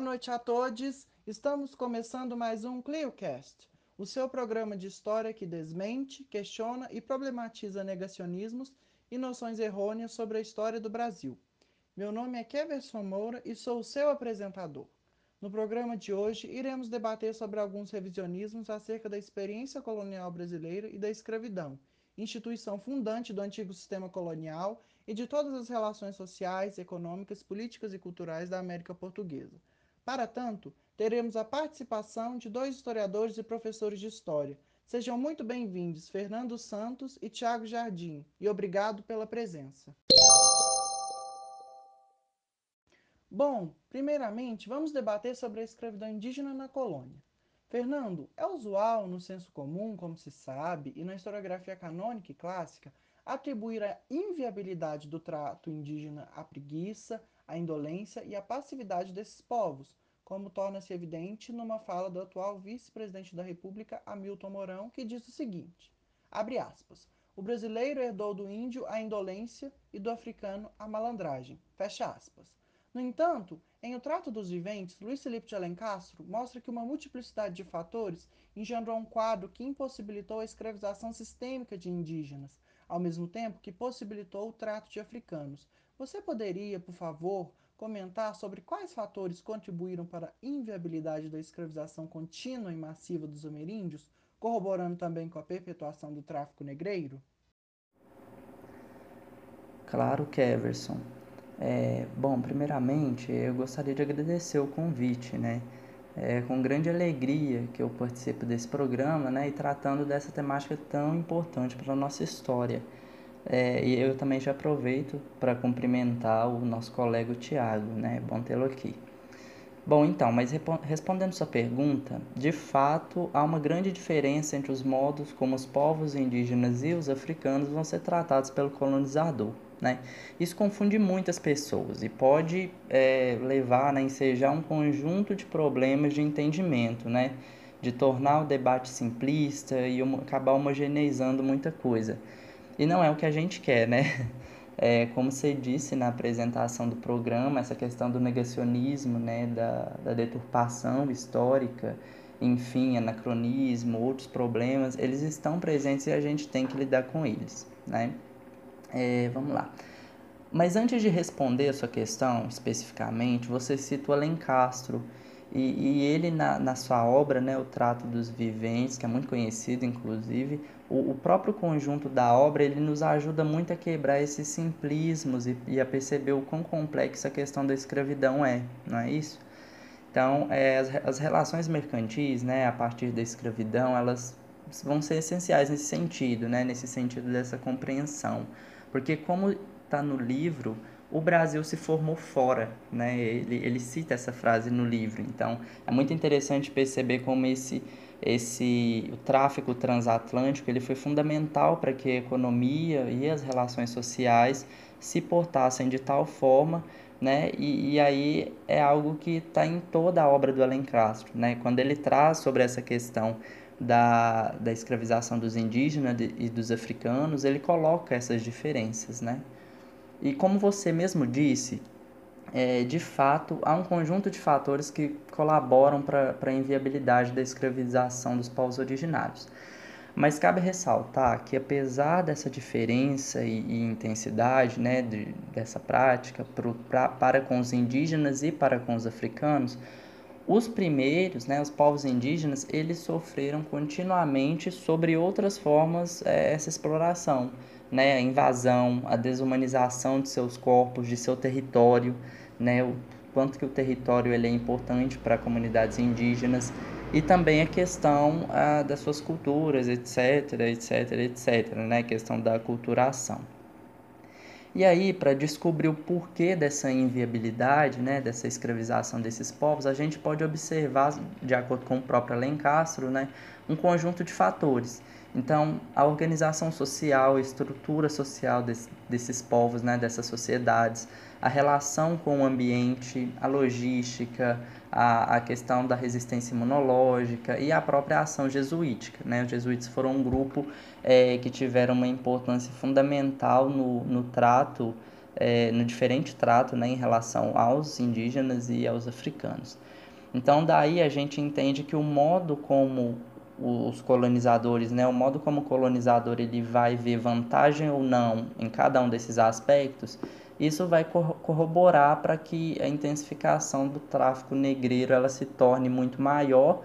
Boa noite a todos. Estamos começando mais um ClioCast, o seu programa de história que desmente, questiona e problematiza negacionismos e noções errôneas sobre a história do Brasil. Meu nome é Keverson Moura e sou o seu apresentador. No programa de hoje, iremos debater sobre alguns revisionismos acerca da experiência colonial brasileira e da escravidão, instituição fundante do antigo sistema colonial e de todas as relações sociais, econômicas, políticas e culturais da América Portuguesa. Para tanto, teremos a participação de dois historiadores e professores de história. Sejam muito bem-vindos, Fernando Santos e Tiago Jardim, e obrigado pela presença. Bom, primeiramente, vamos debater sobre a escravidão indígena na colônia. Fernando, é usual no senso comum, como se sabe, e na historiografia canônica e clássica, atribuir a inviabilidade do trato indígena à preguiça, à indolência e à passividade desses povos, como torna-se evidente numa fala do atual vice-presidente da República, Hamilton Mourão, que diz o seguinte: abre aspas. O brasileiro herdou do índio a indolência e do africano a malandragem. Fecha aspas. No entanto, em O Trato dos Viventes, Luiz Felipe de Alencastro mostra que uma multiplicidade de fatores engendrou um quadro que impossibilitou a escravização sistêmica de indígenas, ao mesmo tempo que possibilitou o trato de africanos. Você poderia, por favor, comentar sobre quais fatores contribuíram para a inviabilidade da escravização contínua e massiva dos ameríndios, corroborando também com a perpetuação do tráfico negreiro? Claro, Keverson. É, bom, primeiramente, eu gostaria de agradecer o convite, né? É com grande alegria que eu participo desse programa, né? E tratando dessa temática tão importante para a nossa história. É, e eu também já aproveito para cumprimentar o nosso colega Tiago, né? Bom tê-lo aqui. Bom, então, mas respondendo sua pergunta, de fato há uma grande diferença entre os modos como os povos indígenas e os africanos vão ser tratados pelo colonizador. Né? Isso confunde muitas pessoas e pode é, levar né, a ensejar um conjunto de problemas de entendimento, né? de tornar o debate simplista e acabar homogeneizando muita coisa. E não é o que a gente quer, né? É, como você disse na apresentação do programa, essa questão do negacionismo, né, da, da deturpação histórica, enfim, anacronismo, outros problemas, eles estão presentes e a gente tem que lidar com eles, né? É, vamos lá. Mas antes de responder a sua questão especificamente, você cita o Alencastro. E, e ele, na, na sua obra, né, O Trato dos Viventes, que é muito conhecido, inclusive, o, o próprio conjunto da obra ele nos ajuda muito a quebrar esses simplismos e, e a perceber o quão complexa a questão da escravidão é, não é isso? Então, é, as, as relações mercantis, né, a partir da escravidão, elas vão ser essenciais nesse sentido, né, nesse sentido dessa compreensão. Porque como está no livro, o Brasil se formou fora, né? Ele, ele cita essa frase no livro. Então, é muito interessante perceber como esse esse o tráfico transatlântico ele foi fundamental para que a economia e as relações sociais se portassem de tal forma né? E, e aí é algo que está em toda a obra do Alencastro, né? Quando ele traz sobre essa questão da, da escravização dos indígenas e dos africanos, ele coloca essas diferenças, né? E como você mesmo disse, é, de fato, há um conjunto de fatores que colaboram para a inviabilidade da escravização dos povos originários. Mas cabe ressaltar que, apesar dessa diferença e, e intensidade né, de, dessa prática pro, pra, para com os indígenas e para com os africanos, os primeiros, né, os povos indígenas, eles sofreram continuamente sobre outras formas é, essa exploração, né, a invasão, a desumanização de seus corpos, de seu território, né, o quanto que o território ele é importante para comunidades indígenas e também a questão ah, das suas culturas, etc, etc, etc, né, a questão da culturação. E aí, para descobrir o porquê dessa inviabilidade, né, dessa escravização desses povos, a gente pode observar, de acordo com o próprio Alencastro, né, um conjunto de fatores. Então, a organização social, a estrutura social desse, desses povos, né, dessas sociedades, a relação com o ambiente, a logística, a, a questão da resistência imunológica e a própria ação jesuítica. Né? Os jesuítas foram um grupo é, que tiveram uma importância fundamental no, no trato é, no diferente trato né, em relação aos indígenas e aos africanos. Então, daí a gente entende que o modo como os colonizadores, né, o modo como o colonizador ele vai ver vantagem ou não em cada um desses aspectos, isso vai corroborar para que a intensificação do tráfico negreiro ela se torne muito maior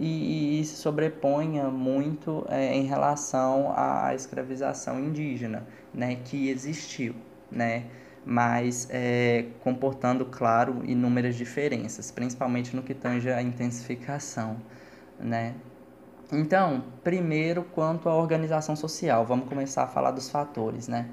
e, e se sobreponha muito é, em relação à escravização indígena, né, que existiu, né, mas é, comportando, claro, inúmeras diferenças, principalmente no que tange à intensificação, né. Então, primeiro, quanto à organização social, vamos começar a falar dos fatores, né.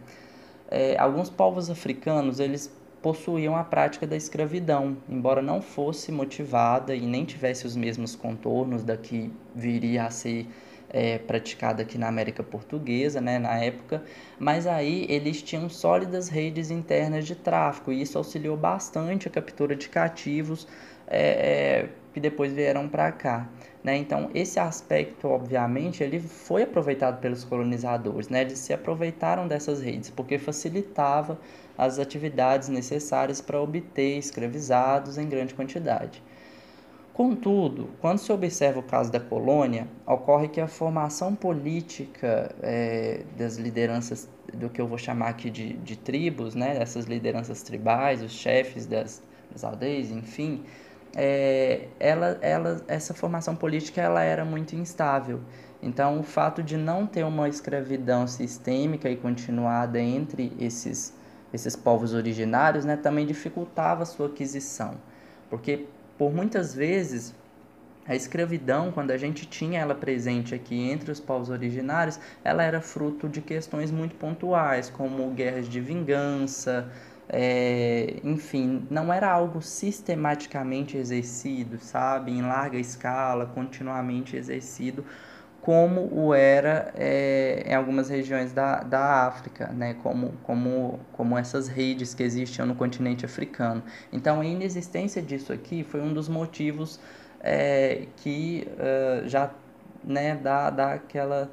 É, alguns povos africanos, eles possuíam a prática da escravidão, embora não fosse motivada e nem tivesse os mesmos contornos da que viria a ser é, praticada aqui na América Portuguesa, né, na época, mas aí eles tinham sólidas redes internas de tráfico e isso auxiliou bastante a captura de cativos é, é, que depois vieram para cá. Né? Então, esse aspecto, obviamente, ele foi aproveitado pelos colonizadores, né? eles se aproveitaram dessas redes, porque facilitava as atividades necessárias para obter escravizados em grande quantidade. Contudo, quando se observa o caso da colônia, ocorre que a formação política é, das lideranças, do que eu vou chamar aqui de, de tribos, né, dessas lideranças tribais, os chefes das, das aldeias, enfim, é, ela, ela, essa formação política ela era muito instável. Então, o fato de não ter uma escravidão sistêmica e continuada entre esses esses povos originários, né, também dificultava a sua aquisição. Porque por muitas vezes a escravidão, quando a gente tinha ela presente aqui entre os povos originários, ela era fruto de questões muito pontuais, como guerras de vingança, é, enfim, não era algo sistematicamente exercido, sabe, em larga escala, continuamente exercido como o era é, em algumas regiões da, da África, né? como, como, como essas redes que existiam no continente africano. Então, a inexistência disso aqui foi um dos motivos é, que uh, já né, dá, dá aquela,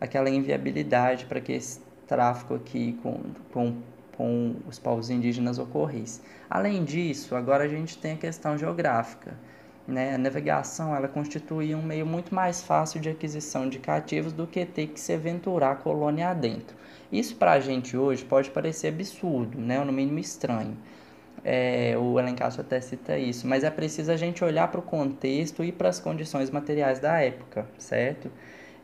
aquela inviabilidade para que esse tráfico aqui com, com, com os povos indígenas ocorresse. Além disso, agora a gente tem a questão geográfica né, a navegação ela constituía um meio muito mais fácil de aquisição de cativos do que ter que se aventurar a colônia adentro. Isso para a gente hoje pode parecer absurdo, né, ou no mínimo estranho. É, o Alencastro até cita isso, mas é preciso a gente olhar para o contexto e para as condições materiais da época, certo?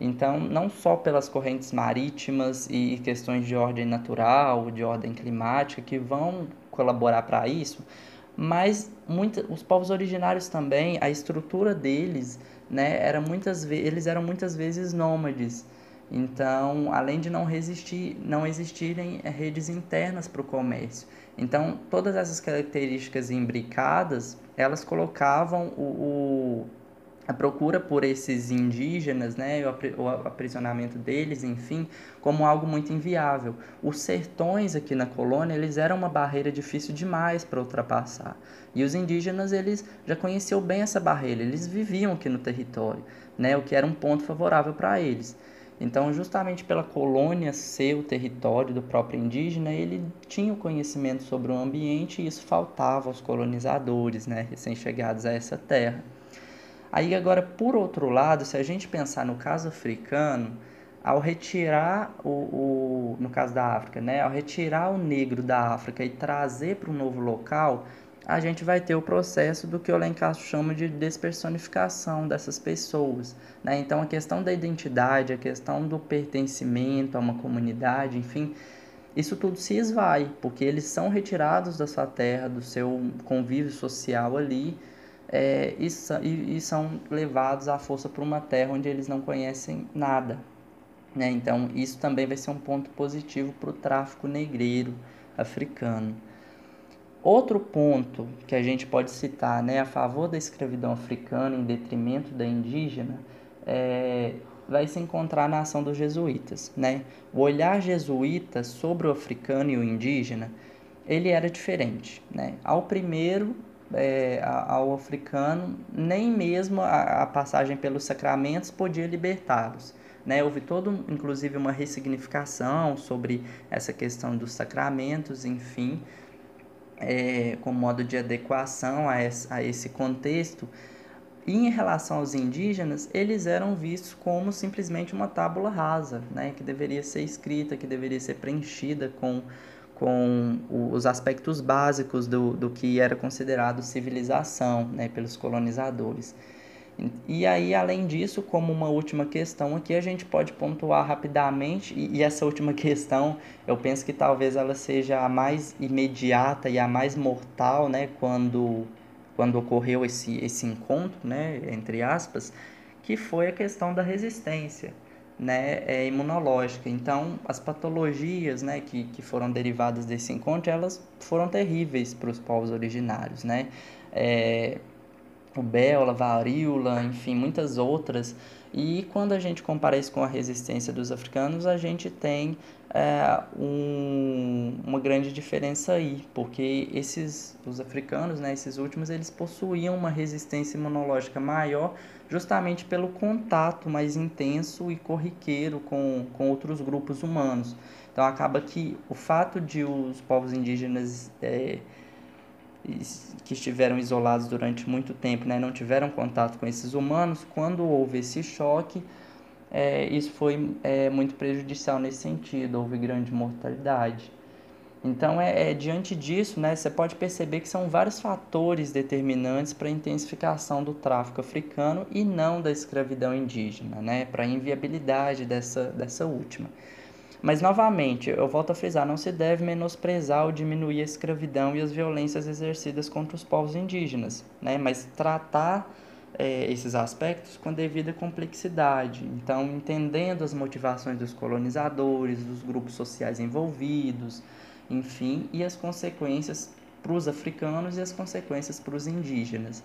Então, não só pelas correntes marítimas e questões de ordem natural, de ordem climática, que vão colaborar para isso, mas muita, os povos originários também, a estrutura deles, né, era muitas eles eram muitas vezes nômades. Então, além de não resistir, não existirem eh, redes internas para o comércio. Então, todas essas características imbricadas, elas colocavam o, o a procura por esses indígenas, né, o aprisionamento deles, enfim, como algo muito inviável. Os sertões aqui na colônia, eles eram uma barreira difícil demais para ultrapassar. E os indígenas, eles já conheciam bem essa barreira, eles viviam aqui no território, né, o que era um ponto favorável para eles. Então, justamente pela colônia ser o território do próprio indígena, ele tinha o conhecimento sobre o ambiente e isso faltava aos colonizadores, né, recém-chegados a essa terra. Aí agora, por outro lado, se a gente pensar no caso africano, ao retirar o, o no caso da África, né, ao retirar o negro da África e trazer para um novo local, a gente vai ter o processo do que o Lencastre chama de despersonificação dessas pessoas. Né? Então, a questão da identidade, a questão do pertencimento a uma comunidade, enfim, isso tudo se esvai, porque eles são retirados da sua terra, do seu convívio social ali, é, e, e, são levados à força para uma terra onde eles não conhecem nada. Né? Então, isso também vai ser um ponto positivo para o tráfico negreiro africano. Outro ponto que a gente pode citar né, a favor da escravidão africana em detrimento da indígena é, vai se encontrar na ação dos jesuítas. Né? O olhar jesuíta sobre o africano e o indígena ele era diferente. Né? Ao primeiro, é, ao africano, nem mesmo a, a, passagem pelos sacramentos podia libertá-los. Né? Houve todo, inclusive, uma ressignificação sobre essa questão dos sacramentos, enfim, é, com modo de adequação a esse, a esse contexto. E em relação aos indígenas, eles eram vistos como simplesmente uma tábula rasa, né, que deveria ser escrita, que deveria ser preenchida com, com os aspectos básicos do, do que era considerado civilização né, pelos colonizadores. E aí, além disso, como uma última questão aqui, a gente pode pontuar rapidamente, e, e, essa última questão, eu penso que talvez ela seja a mais imediata e a mais mortal, né, quando, quando ocorreu esse, esse encontro, né, entre aspas, que foi a questão da resistência né, é, imunológica. Então, as patologias né, que, que foram derivadas desse encontro, elas foram terríveis para os povos originários, né? É, rubéola, varíola, enfim, muitas outras. E quando a gente compara isso com a resistência dos africanos, a gente tem é, um, uma grande diferença aí, porque esses, os africanos, né, esses últimos, eles possuíam uma resistência imunológica maior justamente pelo contato mais intenso e corriqueiro com, com outros grupos humanos. Então acaba que o fato de os povos indígenas é, que estiveram isolados durante muito tempo, né, não tiveram contato com esses humanos, quando houve esse choque, é, isso foi é, muito prejudicial nesse sentido, houve grande mortalidade. Então, é, é, diante disso, né, você pode perceber que são vários fatores determinantes para a intensificação do tráfico africano e não da escravidão indígena, né, para a inviabilidade dessa, dessa última. Mas, novamente, eu volto a frisar, não se deve menosprezar ou diminuir a escravidão e as violências exercidas contra os povos indígenas, né? mas tratar é, esses aspectos com devida complexidade. Então, entendendo as motivações dos colonizadores, dos grupos sociais envolvidos, enfim, e as consequências para os africanos e as consequências para os indígenas.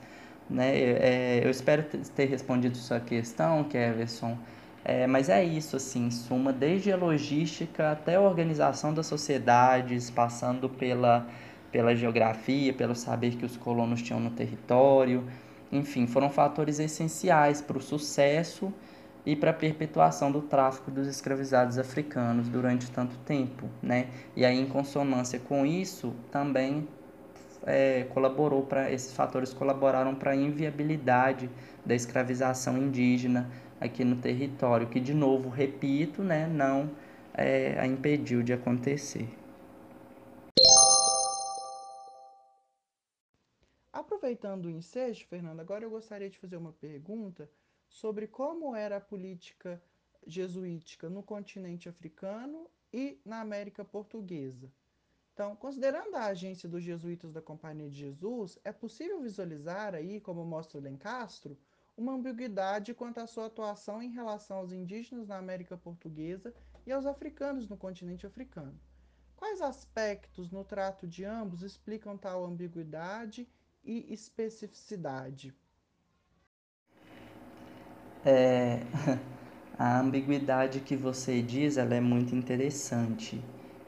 Né? É, eu espero ter respondido sua questão, Keverson. É, mas é isso, assim, em suma, desde a logística até a organização das sociedades, passando pela, pela geografia, pelo saber que os colonos tinham no território, enfim, foram fatores essenciais para o sucesso e para a perpetuação do tráfico dos escravizados africanos durante tanto tempo, né? E aí, em consonância com isso, também é, colaborou para esses fatores colaboraram para a inviabilidade da escravização indígena aqui no território, que de novo, repito, né, não é, a impediu de acontecer. Aproveitando o ensejo, Fernando, agora eu gostaria de fazer uma pergunta sobre como era a política jesuítica no continente africano e na América Portuguesa. Então, considerando a agência dos jesuítas da Companhia de Jesus, é possível visualizar aí, como mostra Lencastro, uma ambiguidade quanto à sua atuação em relação aos indígenas na América Portuguesa e aos africanos no continente africano. Quais aspectos no trato de ambos explicam tal ambiguidade e especificidade? É, a ambiguidade que você diz ela é muito interessante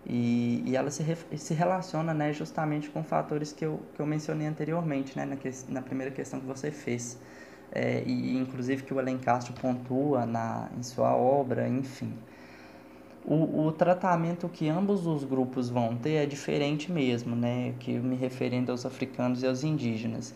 e, e ela se, se relaciona né, justamente com fatores que eu, que eu mencionei anteriormente né, na, que, na primeira questão que você fez é, e inclusive que o Alencastro pontua na, em sua obra, enfim. O, o tratamento que ambos os grupos vão ter é diferente mesmo, né? Que me referindo aos africanos e aos indígenas.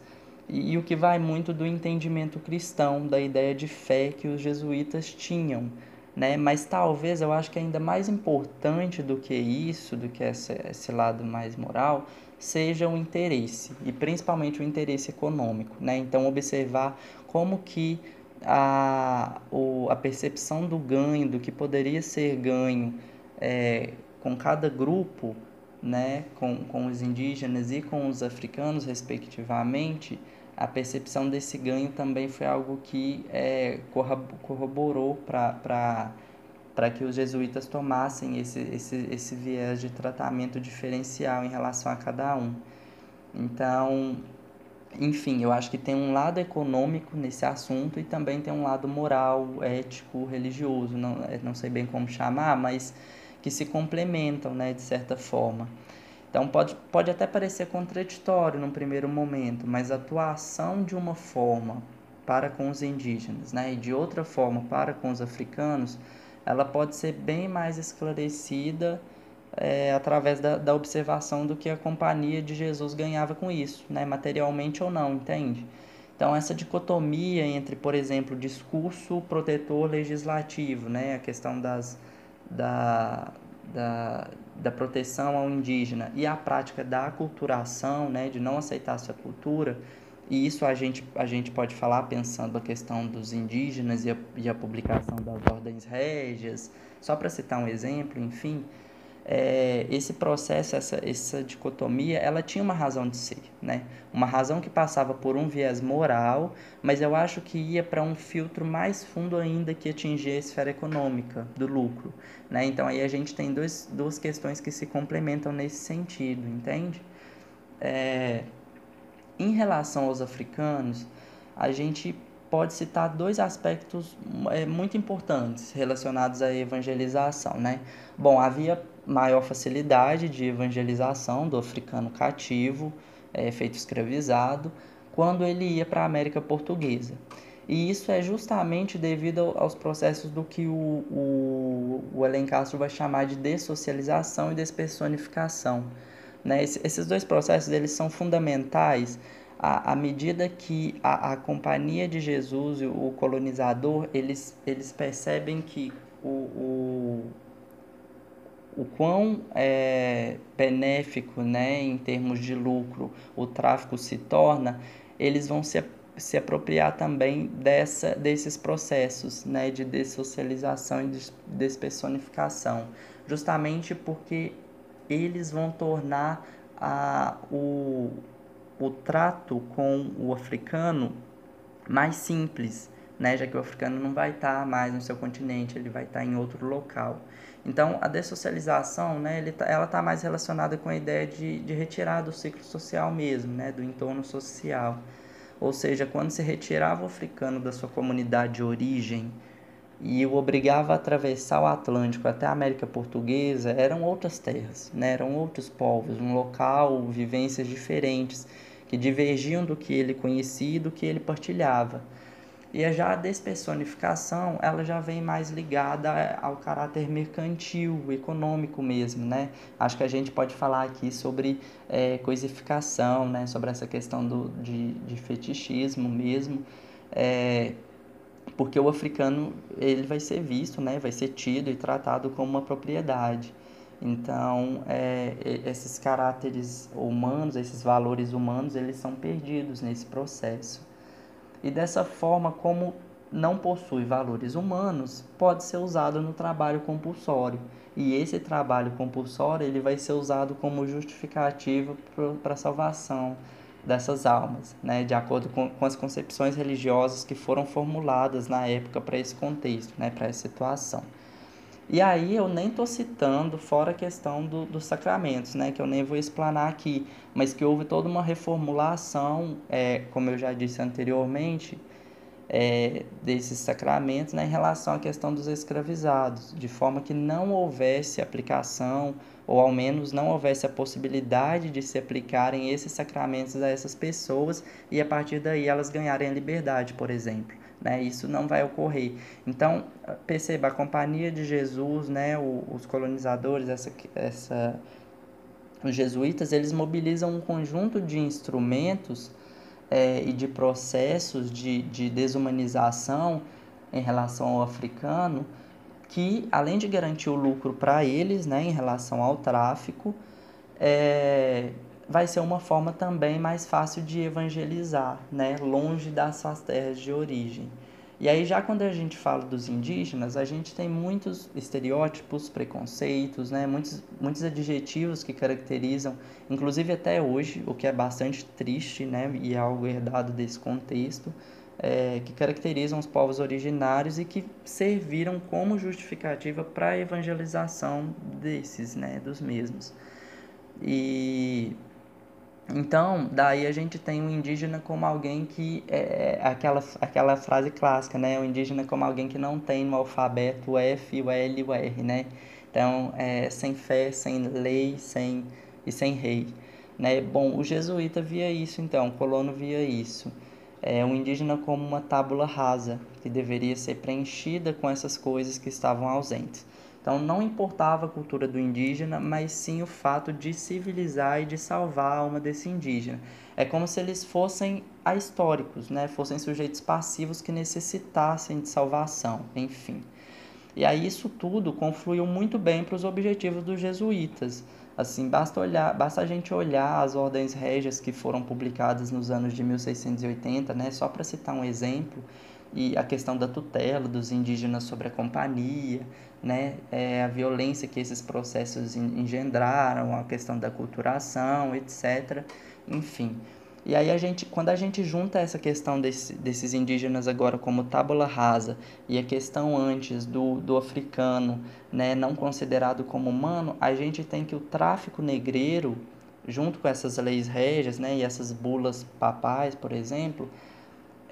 E, e o que vai muito do entendimento cristão, da ideia de fé que os jesuítas tinham, né? Mas talvez eu acho que ainda mais importante do que isso, do que esse, esse lado mais moral, seja o interesse e principalmente o interesse econômico, né? Então observar como que a, o, a percepção do ganho, do que poderia ser ganho é, com cada grupo, né, com, com os indígenas e com os africanos, respectivamente, a percepção desse ganho também foi algo que é, corroborou para que os jesuítas tomassem esse, esse, esse viés de tratamento diferencial em relação a cada um. Então, enfim, eu acho que tem um lado econômico nesse assunto e também tem um lado moral, ético, religioso, não, é, não sei bem como chamar, mas que se complementam, né, de certa forma. Então pode, pode até parecer contraditório num primeiro momento, mas a atuação de uma forma para com os indígenas, né, e de outra forma para com os africanos, ela pode ser bem mais esclarecida é, através da, da, observação do que a companhia de Jesus ganhava com isso, né, materialmente ou não, entende? Então, essa dicotomia entre, por exemplo, discurso protetor legislativo, né, a questão das, da, da, da proteção ao indígena e a prática da aculturação, né, de não aceitar sua cultura, e isso a gente, a gente pode falar pensando a questão dos indígenas e a, e a publicação das ordens régias, só para citar um exemplo, enfim, é, esse processo, essa, essa dicotomia, ela tinha uma razão de ser, né? Uma razão que passava por um viés moral, mas eu acho que ia para um filtro mais fundo ainda que atingia a esfera econômica do lucro, né? Então aí a gente tem dois, duas questões que se complementam nesse sentido, entende? É, em relação aos africanos, a gente pode citar dois aspectos é, muito importantes relacionados à evangelização, né? Bom, havia maior facilidade de evangelização do africano cativo, é, feito escravizado, quando ele ia para a América Portuguesa. E isso é justamente devido aos processos do que o, o, o Alencastro vai chamar de dessocialização e despersonificação. Né? Esses dois processos eles são fundamentais à, à medida que a, a companhia de Jesus e o colonizador eles, eles percebem que o, o o quão é, benéfico, né, em termos de lucro, o tráfico se torna, eles vão se, se apropriar também dessa, desses processos né, de dessocialização e despersonificação, justamente porque eles vão tornar a, o, o trato com o africano mais simples, né, já que o africano não vai estar mais no seu continente, ele vai estar em outro local. Então, a dessocialização, né, ele tá, ela está mais relacionada com a ideia de, de retirar do ciclo social mesmo, né, do entorno social. Ou seja, quando se retirava o africano da sua comunidade de origem e o obrigava a atravessar o Atlântico até a América Portuguesa, eram outras terras, né, eram outros povos, um local, vivências diferentes, que divergiam do que ele conhecia e do que ele partilhava. E já a despersonificação, ela já vem mais ligada ao caráter mercantil, econômico mesmo, né? Acho que a gente pode falar aqui sobre é, coisificação, né? Sobre essa questão do, de, de fetichismo mesmo, é, porque o africano, ele vai ser visto, né? Vai ser tido e tratado como uma propriedade. Então, é, esses caráteres humanos, esses valores humanos, eles são perdidos nesse processo e dessa forma, como não possui valores humanos, pode ser usado no trabalho compulsório. E esse trabalho compulsório ele vai ser usado como justificativa para a salvação dessas almas, né, de acordo com, com, as concepções religiosas que foram formuladas na época para esse contexto, né, para essa situação. E aí eu nem estou citando fora a questão do, dos sacramentos, né, que eu nem vou explanar aqui, mas que houve toda uma reformulação, é, como eu já disse anteriormente, é, desses sacramentos né, em relação à questão dos escravizados, de forma que não houvesse aplicação, ou ao menos não houvesse a possibilidade de se aplicarem esses sacramentos a essas pessoas e a partir daí elas ganharem a liberdade, por exemplo né? Isso não vai ocorrer. Então, perceba, a companhia de Jesus, né, os colonizadores, essa, essa, os jesuítas, eles mobilizam um conjunto de instrumentos é, e de processos de, de desumanização em relação ao africano, que além de garantir o lucro para eles, né, em relação ao tráfico, é, vai ser uma forma também mais fácil de evangelizar, né, longe das suas terras de origem. E aí já quando a gente fala dos indígenas, a gente tem muitos estereótipos, preconceitos, né, muitos, muitos adjetivos que caracterizam, inclusive até hoje, o que é bastante triste, né, e é algo herdado desse contexto, é, que caracterizam os povos originários e que serviram como justificativa para a evangelização desses, né, dos mesmos. E então, daí a gente tem o indígena como alguém que é, aquela, aquela frase clássica, né? O indígena como alguém que não tem no alfabeto o F, o L o R, né? Então, é, sem fé, sem lei, sem e sem rei, né? Bom, o jesuíta via isso, então, o colono via isso. é, o indígena como uma tábula rasa, que deveria ser preenchida com essas coisas que estavam ausentes. Então não importava a cultura do indígena, mas sim o fato de civilizar e de salvar a alma desse indígena. É como se eles fossem ahistóricos, né? fossem sujeitos passivos que necessitassem de salvação, enfim. E aí isso tudo confluiu muito bem para os objetivos dos jesuítas. Assim, basta olhar, basta a gente olhar as ordens régias que foram publicadas nos anos de 1680, né, só para citar um exemplo, e a questão da tutela dos indígenas sobre a companhia, né, é, a violência que esses processos engendraram, a questão da culturação, etc. Enfim, e aí a gente, quando a gente junta essa questão desse, desses indígenas agora como tábula rasa e a questão antes do, do africano, né, não considerado como humano, a gente tem que o tráfico negreiro, junto com essas leis régias, né, e essas bulas papais, por exemplo,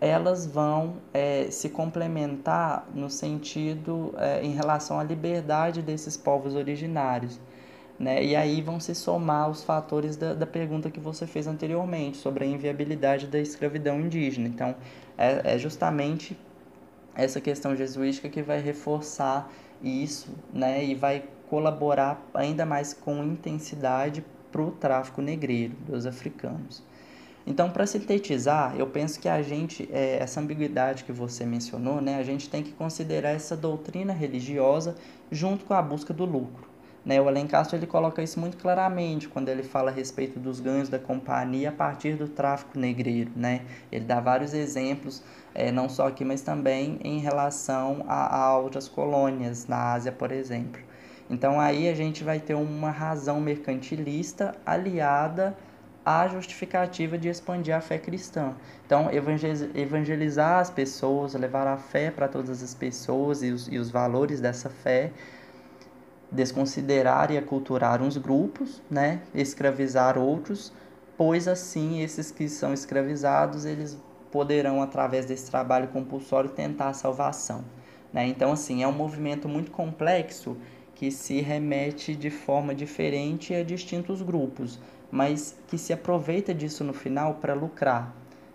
elas vão é, se complementar no sentido é, em relação à liberdade desses povos originários. Né? E aí vão se somar os fatores da, da pergunta que você fez anteriormente sobre a inviabilidade da escravidão indígena. Então, é, é justamente essa questão jesuítica que vai reforçar isso né? e vai colaborar ainda mais com intensidade para o tráfico negreiro dos africanos. Então, para sintetizar, eu penso que a gente, é, essa ambiguidade que você mencionou, né, a gente tem que considerar essa doutrina religiosa junto com a busca do lucro. Né? O Alencastro ele coloca isso muito claramente quando ele fala a respeito dos ganhos da companhia a partir do tráfico negreiro. Né? Ele dá vários exemplos, é, não só aqui, mas também em relação a, a outras colônias, na Ásia, por exemplo. Então aí a gente vai ter uma razão mercantilista aliada à justificativa de expandir a fé cristã. Então, evangelizar as pessoas, levar a fé para todas as pessoas e os, e os valores dessa fé desconsiderar e aculturar uns grupos, né, escravizar outros, pois assim esses que são escravizados, eles poderão através desse trabalho compulsório tentar a salvação, né? Então assim, é um movimento muito complexo que se remete de forma diferente a distintos grupos, mas que se aproveita disso no final para lucrar,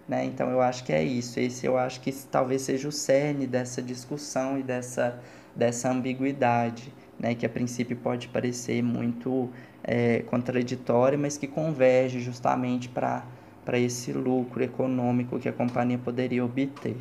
né? Então eu acho que é isso. Esse eu acho que talvez seja o cerne dessa discussão e dessa dessa ambiguidade né, que a princípio pode parecer muito é, contraditória, mas que converge justamente para esse lucro econômico que a companhia poderia obter.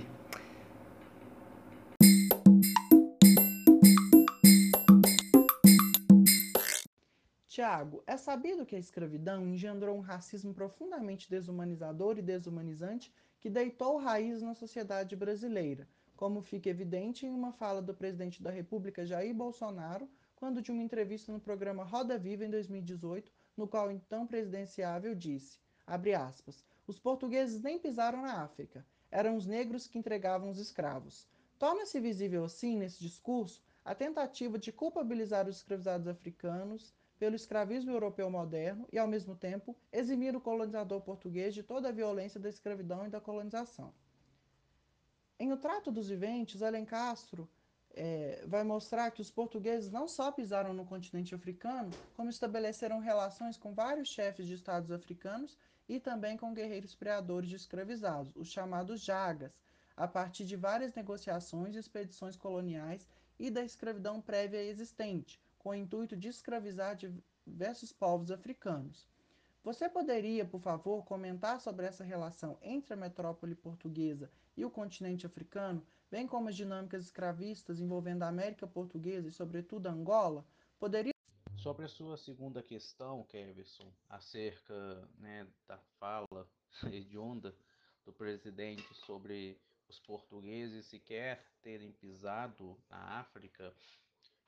Tiago, é sabido que a escravidão engendrou um racismo profundamente desumanizador e desumanizante que deitou raiz na sociedade brasileira, como fica evidente em uma fala do presidente da República Jair Bolsonaro, quando de uma entrevista no programa Roda Viva em 2018, no qual o então presidenciável disse, aspas, os portugueses nem pisaram na África, eram os negros que entregavam os escravos. Torna-se visível assim, nesse discurso, a tentativa de culpabilizar os escravizados africanos pelo escravismo europeu moderno e, ao mesmo tempo, eximir o colonizador português de toda a violência da escravidão e da colonização. Em O Trato dos Viventes, Alencastro é, vai mostrar que os portugueses não só pisaram no continente africano, como estabeleceram relações com vários chefes de estados africanos e também com guerreiros preadores de escravizados, os chamados jagas, a partir de várias negociações e expedições coloniais e da escravidão prévia existente, com o intuito de escravizar diversos povos africanos. Você poderia, por favor, comentar sobre essa relação entre a metrópole portuguesa e o continente africano, bem como as dinâmicas escravistas envolvendo a América Portuguesa e, sobretudo, Angola? Poderia Sobre a sua segunda questão, Keverson, acerca né, da fala hedionda do presidente sobre os portugueses sequer terem pisado na África,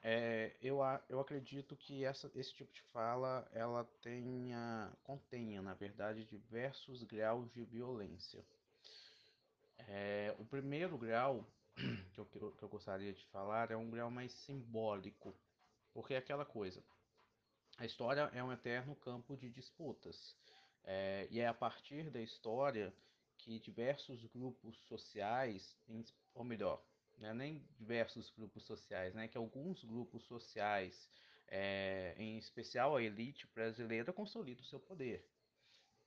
é, eu, eu acredito que essa, esse tipo de fala ela tenha, contenha, na verdade, diversos graus de violência. É, o primeiro grau que eu, que eu gostaria de falar é um grau mais simbólico, porque é aquela coisa. A história é um eterno campo de disputas, é, e é a partir da história que diversos grupos sociais, ou melhor, né, nem diversos grupos sociais, né, que alguns grupos sociais, é, em especial a elite brasileira, consolidam o seu poder.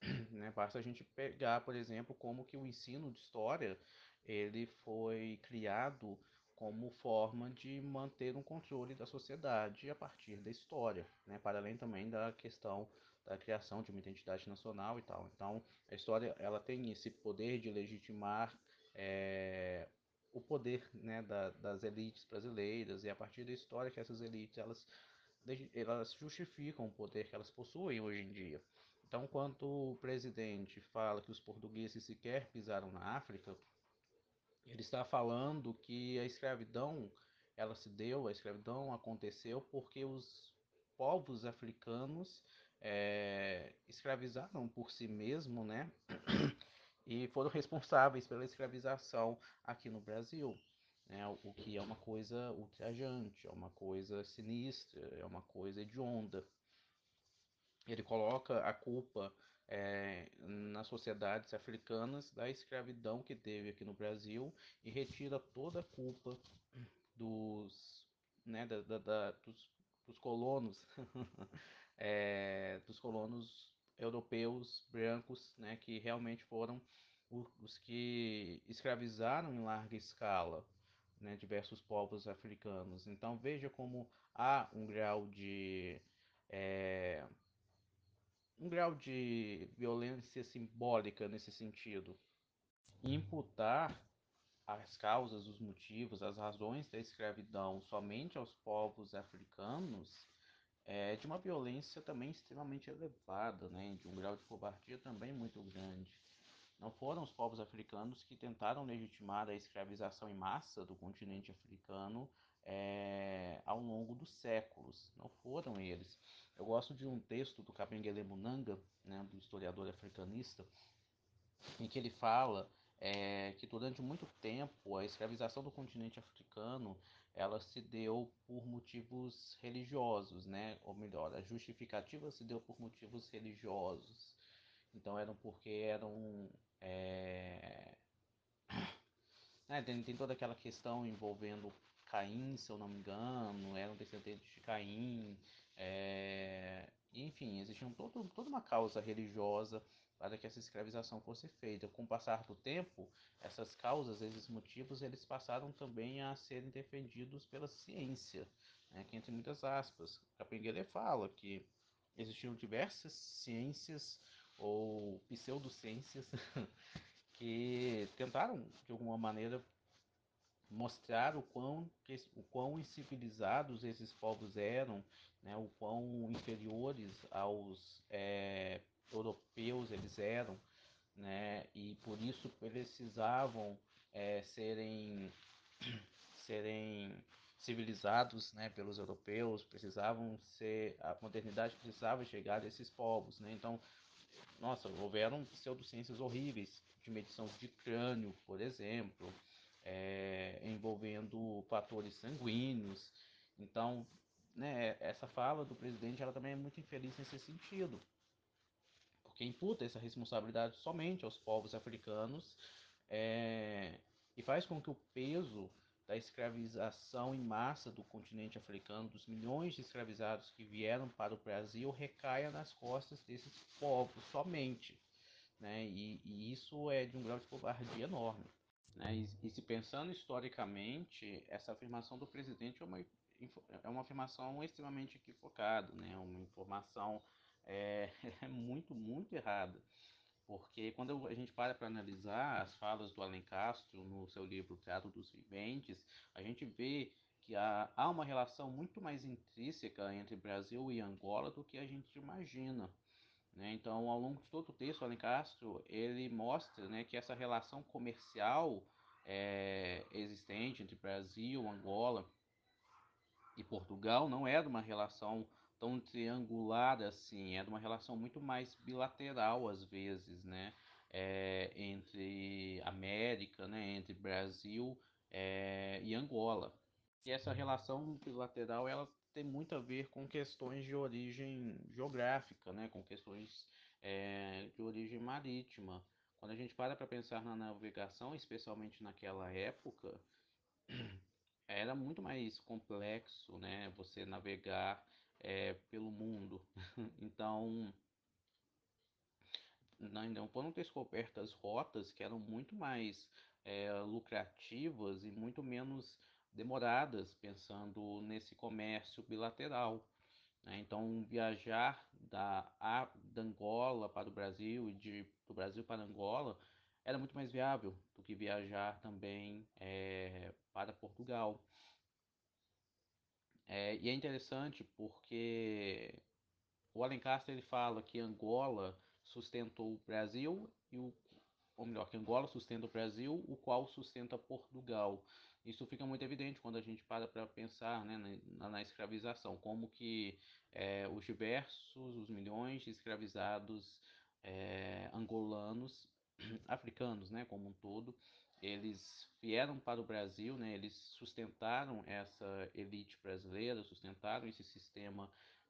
né? Basta a gente pegar, por exemplo, como que o ensino de história ele foi criado como forma de manter um controle da sociedade a partir da história, né? Para além também da questão da criação de uma identidade nacional e tal. Então, a história ela tem esse poder de legitimar é, o poder né, da, das elites brasileiras e a partir da história que essas elites elas, elas justificam o poder que elas possuem hoje em dia. Então, quando o presidente fala que os portugueses sequer pisaram na África, ele está falando que a escravidão ela se deu, a escravidão aconteceu porque os povos africanos é, escravizaram por si mesmo, né? E foram responsáveis pela escravização aqui no Brasil. Né? O que é uma coisa ultrajante, é uma coisa sinistra, é uma coisa hedionda. Ele coloca a culpa é, nas sociedades africanas da escravidão que teve aqui no Brasil e retira toda a culpa dos, né, da, da, da, dos, dos colonos, é, dos colonos europeus brancos, né, que realmente foram os que escravizaram em larga escala né, diversos povos africanos. Então veja como há um grau de é, um grau de violência simbólica nesse sentido. Imputar as causas, os motivos, as razões da escravidão somente aos povos africanos é de uma violência também extremamente elevada, né, de um grau de covardia também muito grande. Não foram os povos africanos que tentaram legitimar a escravização em massa do continente africano é, ao longo dos séculos. Não foram eles. Eu gosto de um texto do Kabengele Munanga, né, do historiador africanista, em que ele fala é, que durante muito tempo a escravização do continente africano ela se deu por motivos religiosos, né? Ou melhor, a justificativa se deu por motivos religiosos. Então eram porque eram é... é, tem, tem toda aquela questão envolvendo Caim, se eu não me engano, eram descendentes de Caim, é... enfim, existia todo, toda uma causa religiosa para que essa escravização fosse feita. Com o passar do tempo, essas causas, esses motivos, eles passaram também a serem defendidos pela ciência, né, que entre muitas aspas, Capengele fala que existiam diversas ciências ou pseudociências que tentaram, de alguma maneira, mostrar o quão, o quão incivilizados esses povos eram, né, o quão inferiores aos é, europeus eles eram, né, e por isso precisavam é, serem, serem civilizados né, pelos europeus, precisavam ser, a modernidade precisava chegar a esses povos. Né? Então, nossa, houveram pseudociências horríveis de medição de crânio, por exemplo, é, envolvendo fatores sanguíneos. Então, né, essa fala do presidente ela também é muito infeliz nesse sentido, porque imputa essa responsabilidade somente aos povos africanos é, e faz com que o peso da escravização em massa do continente africano, dos milhões de escravizados que vieram para o Brasil, recaia nas costas desses povos somente. Né? E, e isso é de um grau de covardia enorme. Né? E, e, se pensando historicamente, essa afirmação do presidente é uma, é uma afirmação extremamente equivocada, né? uma informação é, é muito, muito errada. Porque quando a gente para para analisar as falas do Alen Castro no seu livro Teatro dos Viventes, a gente vê que há, há uma relação muito mais intrínseca entre Brasil e Angola do que a gente imagina. Né? Então, ao longo de todo o texto, Alen Castro ele mostra né, que essa relação comercial é, existente entre Brasil, Angola e Portugal não era uma relação tão triangular assim, era uma relação muito mais bilateral às vezes, né? É, entre América, né? Entre Brasil é, e Angola. E essa relação bilateral ela tem muito a ver com questões de origem geográfica, né? Com questões é, de origem marítima. Quando a gente para para pensar na navegação, especialmente naquela época, era muito mais complexo, né? Você navegar é, pelo mundo. então, não foram descobertas rotas que eram muito mais é, lucrativas e muito menos demoradas, pensando nesse comércio bilateral. Né? Então, viajar da, da Angola para o Brasil e de, do Brasil para Angola era muito mais viável do que viajar também é, para Portugal. É, e é interessante porque o Alencastre ele fala que Angola sustentou o Brasil e o ou melhor, que Angola sustenta o Brasil, o qual sustenta Portugal. Isso fica muito evidente quando a gente para para pensar né, na, na, escravização, como que é, os diversos, os milhões de escravizados é, angolanos, africanos, né, como um todo, eles vieram para o Brasil, né, eles sustentaram essa elite brasileira, sustentaram esse sistema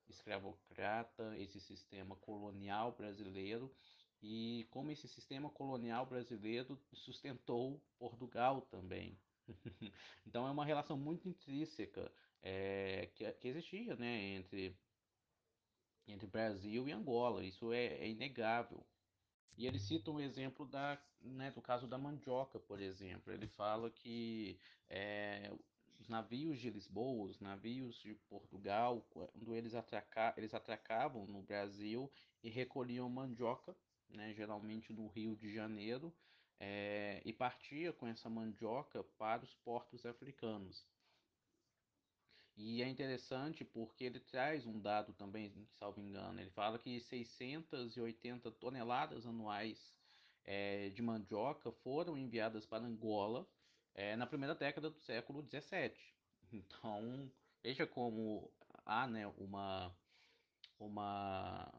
escravocrata, esse sistema colonial brasileiro, e como esse sistema colonial brasileiro sustentou Portugal também. então é uma relação muito intrínseca é, que, que, existia né, entre, entre Brasil e Angola, isso é, é inegável. E ele cita um exemplo da, né, do caso da mandioca, por exemplo. Ele fala que é, os navios de Lisboa, os navios de Portugal, quando eles, atraca, eles atracavam no Brasil e recolhiam mandioca né, geralmente no Rio de Janeiro, é, e partia com essa mandioca para os portos africanos. E é interessante porque ele traz um dado também, salvo engano, ele fala que 680 toneladas anuais é, de mandioca foram enviadas para Angola é, na primeira década do século 17. Então, veja como há né, uma, uma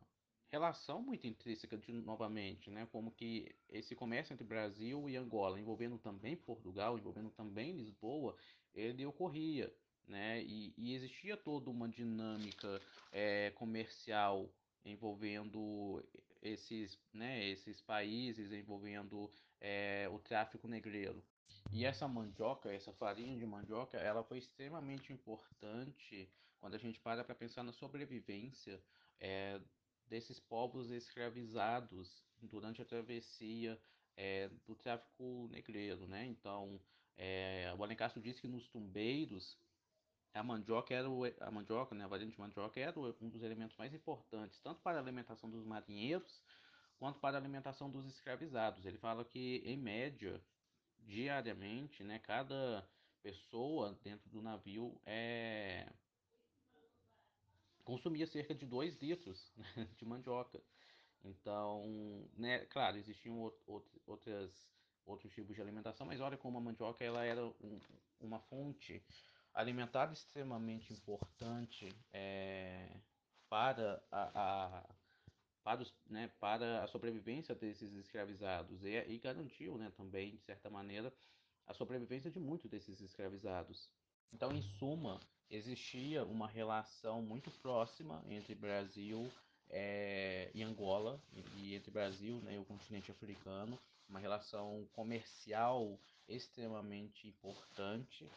relação muito intrínseca de, novamente, né, como que esse comércio entre Brasil e Angola, envolvendo também Portugal, envolvendo também Lisboa, ele ocorria, né, e, e existia toda uma dinâmica é, comercial envolvendo esses, né, esses países, envolvendo é, o tráfico negreiro. E essa mandioca, essa farinha de mandioca, ela foi extremamente importante quando a gente para para pensar na sobrevivência é, desses povos escravizados durante a travessia é, do tráfico negreiro, né? Então, é, o Alencastro disse que nos tumbeiros a mandioca era o, a mandioca, né, a variante de mandioca era um dos elementos mais importantes, tanto para a alimentação dos marinheiros quanto para a alimentação dos escravizados. Ele fala que em média, diariamente, né, cada pessoa dentro do navio é consumia cerca de 2 litros de mandioca. Então, né, claro, existiam outras, outros tipos de alimentação, mas olha como a mandioca ela era um, uma fonte alimentar extremamente importante é, para a, a para, os, né, para a sobrevivência desses escravizados e, e garantiu né, também, de certa maneira, a sobrevivência de muitos desses escravizados. Então, em suma, existia uma relação muito próxima entre Brasil é, e Angola, e entre Brasil né, e o continente africano, uma relação comercial extremamente importante.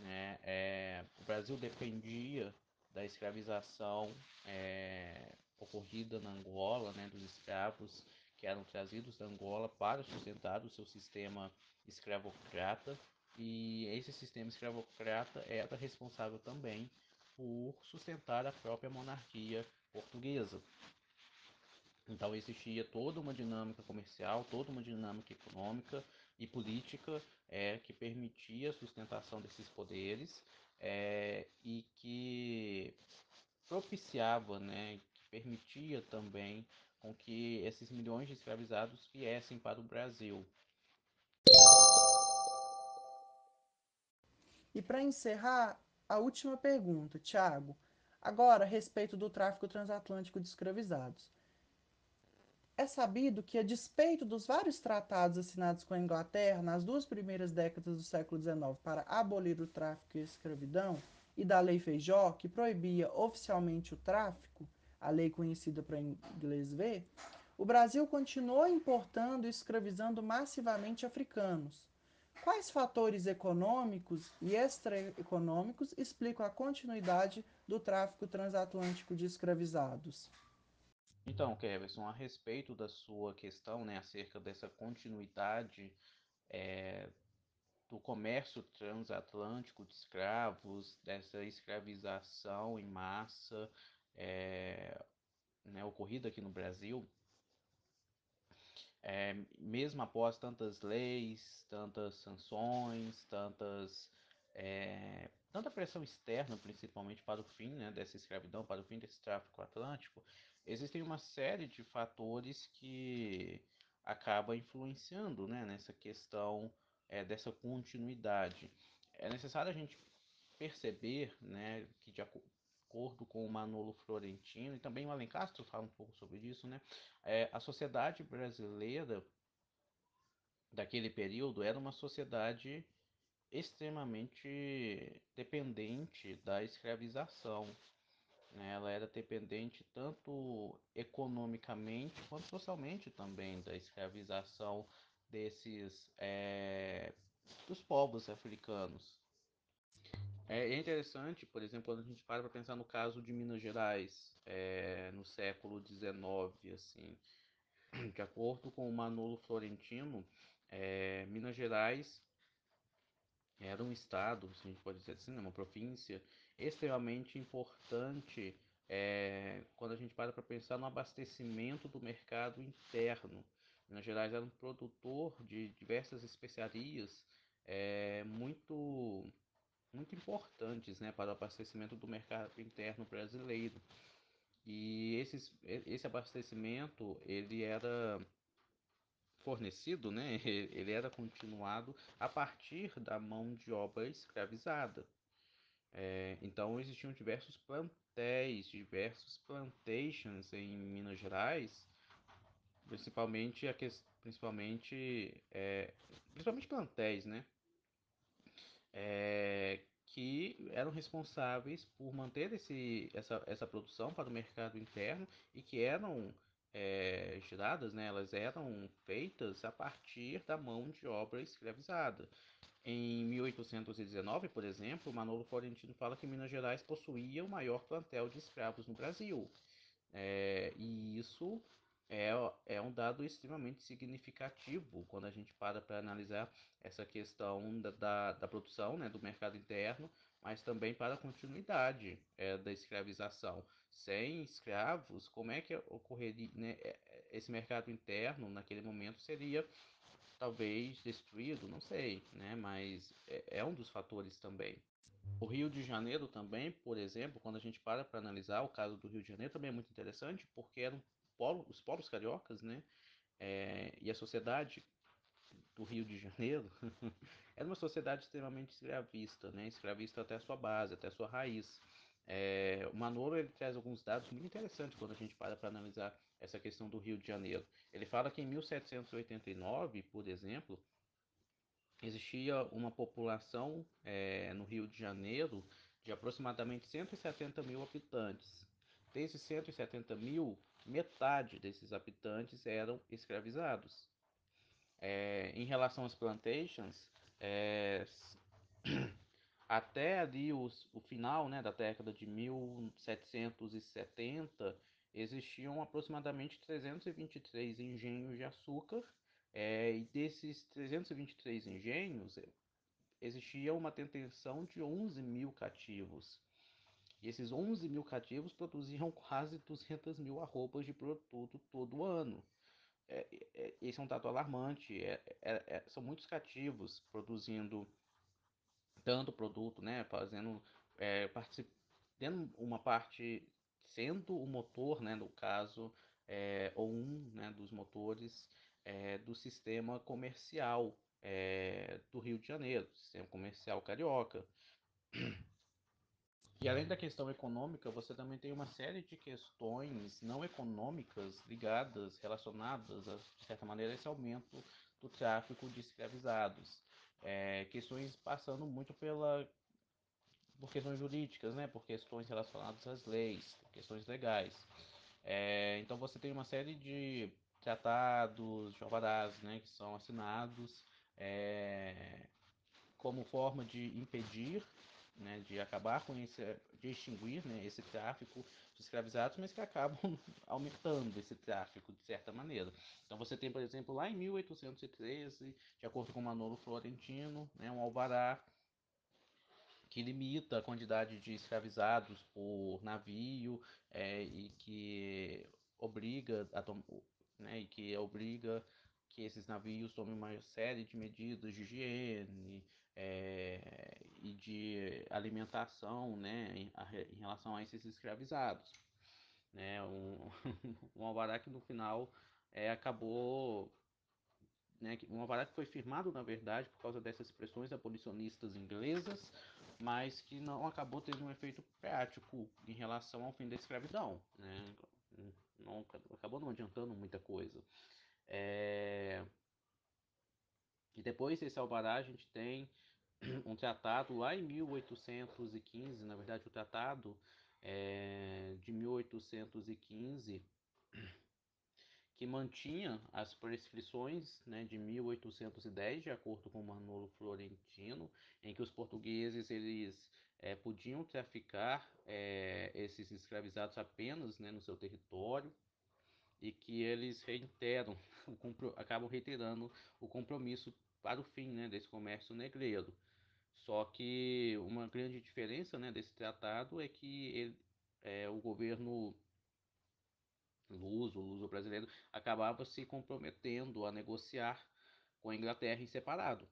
Né? É, o Brasil dependia da escravização é, ocorrida na Angola, né, dos escravos que eram trazidos da Angola para sustentar o seu sistema escravocrata e esse sistema escravocrata era responsável também por sustentar a própria monarquia portuguesa. Então existia toda uma dinâmica comercial, toda uma dinâmica econômica e política é, que permitia a sustentação desses poderes é, e que propiciava, né, que permitia também com que esses milhões de escravizados viessem para o Brasil. E para encerrar, a última pergunta, Tiago. Agora, a respeito do tráfico transatlântico de escravizados. É sabido que, a despeito dos vários tratados assinados com a Inglaterra nas duas primeiras décadas do século XIX para abolir o tráfico e a escravidão, e da Lei Feijó, que proibia oficialmente o tráfico, a lei conhecida para inglês ver, o Brasil continuou importando e escravizando massivamente africanos, Quais fatores econômicos e extraeconômicos explicam a continuidade do tráfico transatlântico de escravizados? Então, Keverson, a respeito da sua questão, né, acerca dessa continuidade é, do comércio transatlântico de escravos, dessa escravização em massa é, né, ocorrida aqui no Brasil, é, mesmo após tantas leis, tantas sanções, tantas é, tanta pressão externa, principalmente para o fim né, dessa escravidão, para o fim desse tráfico atlântico, existem uma série de fatores que acaba influenciando né, nessa questão é, dessa continuidade. É necessário a gente perceber né, que de acordo com o Manolo Florentino e também o Alencastro fala um pouco sobre isso, né, é, a sociedade brasileira daquele período era uma sociedade extremamente dependente da escravização. Né? Ela era dependente tanto economicamente quanto socialmente também da escravização desses é, dos povos africanos. É interessante, por exemplo, quando a gente para para pensar no caso de Minas Gerais, é, no século XIX, assim, de acordo com o Manolo Florentino, é, Minas Gerais era um estado, se a gente pode dizer assim, né, uma província extremamente importante é, quando a gente para para pensar no abastecimento do mercado interno. Minas Gerais era um produtor de diversas especiarias é, muito muito importantes né, para o abastecimento do mercado interno brasileiro. E esses, esse abastecimento ele era fornecido, né, ele era continuado a partir da mão de obra escravizada. É, então existiam diversos plantéis, diversos plantations em Minas Gerais, principalmente a que, principalmente é, principalmente plantéis, né, é, que eram responsáveis por manter esse, essa, essa produção para o mercado interno e que eram é, giradas, né, elas eram feitas a partir da mão de obra escravizada. Em 1819, por exemplo, Manolo Florentino fala que Minas Gerais possuía o maior plantel de escravos no Brasil. É, e isso é, é um dado extremamente significativo quando a gente para para analisar essa questão da, da, da, produção, né, do mercado interno, mas também para a continuidade é, da escravização. Sem escravos, como é que ocorreria né, é, é, esse mercado interno naquele momento seria talvez destruído, não sei, né, mas é, é um dos fatores também. O Rio de Janeiro também, por exemplo, quando a gente para para analisar o caso do Rio de Janeiro, também é muito interessante, porque eram polo, os polos cariocas, né? É, e a sociedade do Rio de Janeiro era uma sociedade extremamente escravista, né? Escravista até a sua base, até a sua raiz. É, o Manolo ele traz alguns dados muito interessantes quando a gente para para analisar essa questão do Rio de Janeiro. Ele fala que em 1789, por exemplo, existia uma população é, no Rio de Janeiro de aproximadamente 170 mil habitantes. Desses 170 mil, metade desses habitantes eram escravizados. É, em relação às plantations, é, até ali os, o final né, da década de 1770, existiam aproximadamente 323 engenhos de açúcar, é, e desses 323 engenhos, existia uma detenção de 11 mil cativos. E esses 11 mil cativos produziam quase 200 mil arrobas de produto todo ano. É, é, esse é um dado alarmante. É, é, é são muitos cativos produzindo tanto produto, né, fazendo, é, tendo uma parte sendo o motor, né, no caso, é, ou um né, dos motores do sistema comercial do Rio de Janeiro, sistema comercial carioca. E além da questão econômica, você também tem uma série de questões não econômicas ligadas, relacionadas, a, de certa maneira, a esse aumento do tráfico de escravizados. É, questões passando muito pela por questões jurídicas, né, por questões relacionadas às leis, questões legais. É, então você tem uma série de tratados, de alvarás, né, que são assinados é, como forma de impedir né, de acabar com esse, de extinguir né, esse tráfico, escravizados, mas que acabam aumentando esse tráfico de certa maneira. Então você tem, por exemplo, lá em 1813, de acordo com Manolo Florentino, né, um alvará que limita a quantidade de escravizados por navio é, e que obriga a né, e que obriga que esses navios tomem uma série de medidas de higiene é, e de alimentação né, em, em, relação a esses escravizados. Né, um, um alvará que no final é, acabou né, um alvará que foi firmado, na verdade, por causa dessas pressões abolicionistas inglesas, mas que não acabou tendo um efeito prático em relação ao fim da escravidão. Né? Não, acabou não adiantando muita coisa. É... E depois desse alvará a gente tem um tratado lá em 1815, na verdade o tratado é, de 1815 que mantinha as prescrições né, de 1810, de acordo com Manolo Florentino, em que os portugueses eles é, podiam traficar é, esses escravizados apenas né, no seu território e que eles reiteram, acabam reiterando o compromisso para o fim né, desse comércio negreiro. Só que uma grande diferença né, desse tratado é que ele, é, o governo luso, luso brasileiro, acabava se comprometendo a negociar com a Inglaterra em separado.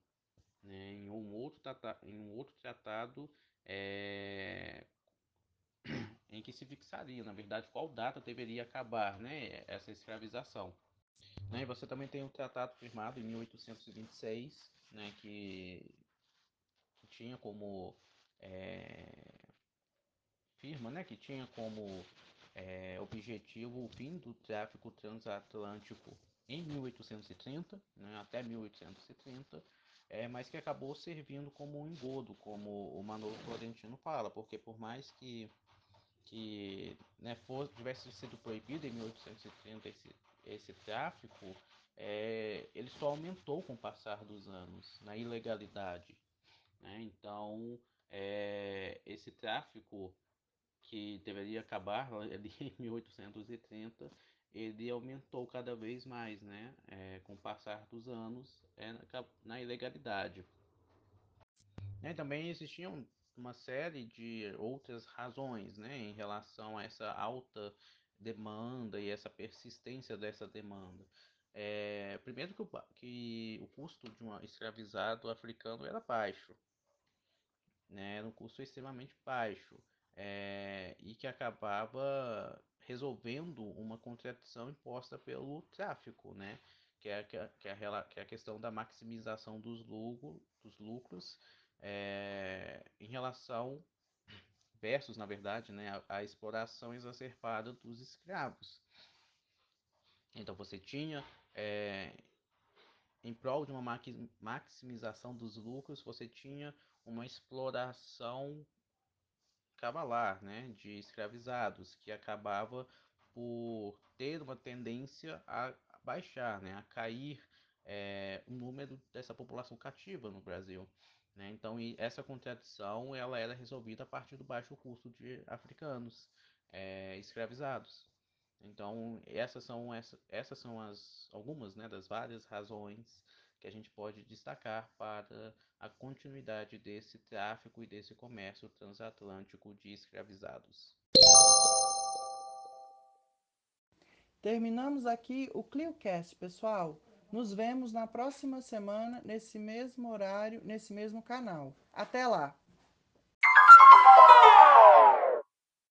Né? Em, um outro tratado, em um outro tratado é... em que se fixaria, na verdade, qual data deveria acabar né, essa escravização. Né? Você também tem um tratado firmado em 1826, né, que, que tinha como é... firma, né, que tinha como é, objetivo o fim do tráfico transatlântico em 1830, né, até 1830, é, mas que acabou servindo como um engodo, como o Manolo Florentino fala, porque por mais que, que né, fosse, tivesse sido proibido em 1830 esse, esse tráfico, é, ele só aumentou com o passar dos anos na ilegalidade. Né? Então, é, esse tráfico que deveria acabar em 1830, ele aumentou cada vez mais, né, é, com o passar dos anos, é, na ilegalidade. E também existiam uma série de outras razões, né, em relação a essa alta demanda e essa persistência dessa demanda. É, primeiro que o, que o custo de um escravizado africano era baixo, né, era um custo extremamente baixo é, e que acabava resolvendo uma contradição imposta pelo tráfico, né? Que é, que é, que é, a, é questão da maximização dos, lucro, dos lucros é, em relação versus, na verdade, né, a, a, exploração exacerbada dos escravos. Então você tinha, é, em prol de uma maximização dos lucros, você tinha uma exploração cavalar, né, de escravizados, que acabava por ter uma tendência a baixar, né, a cair é, o número dessa população cativa no Brasil. Né? Então, essa contradição ela era resolvida a partir do baixo custo de africanos é, escravizados. Então, essas são, essa, essas são as, algumas né, das várias razões que a gente pode destacar para a continuidade desse tráfico e desse comércio transatlântico de escravizados. Terminamos aqui o ClioCast, pessoal. Nos vemos na próxima semana, nesse mesmo horário, nesse mesmo canal. Até lá!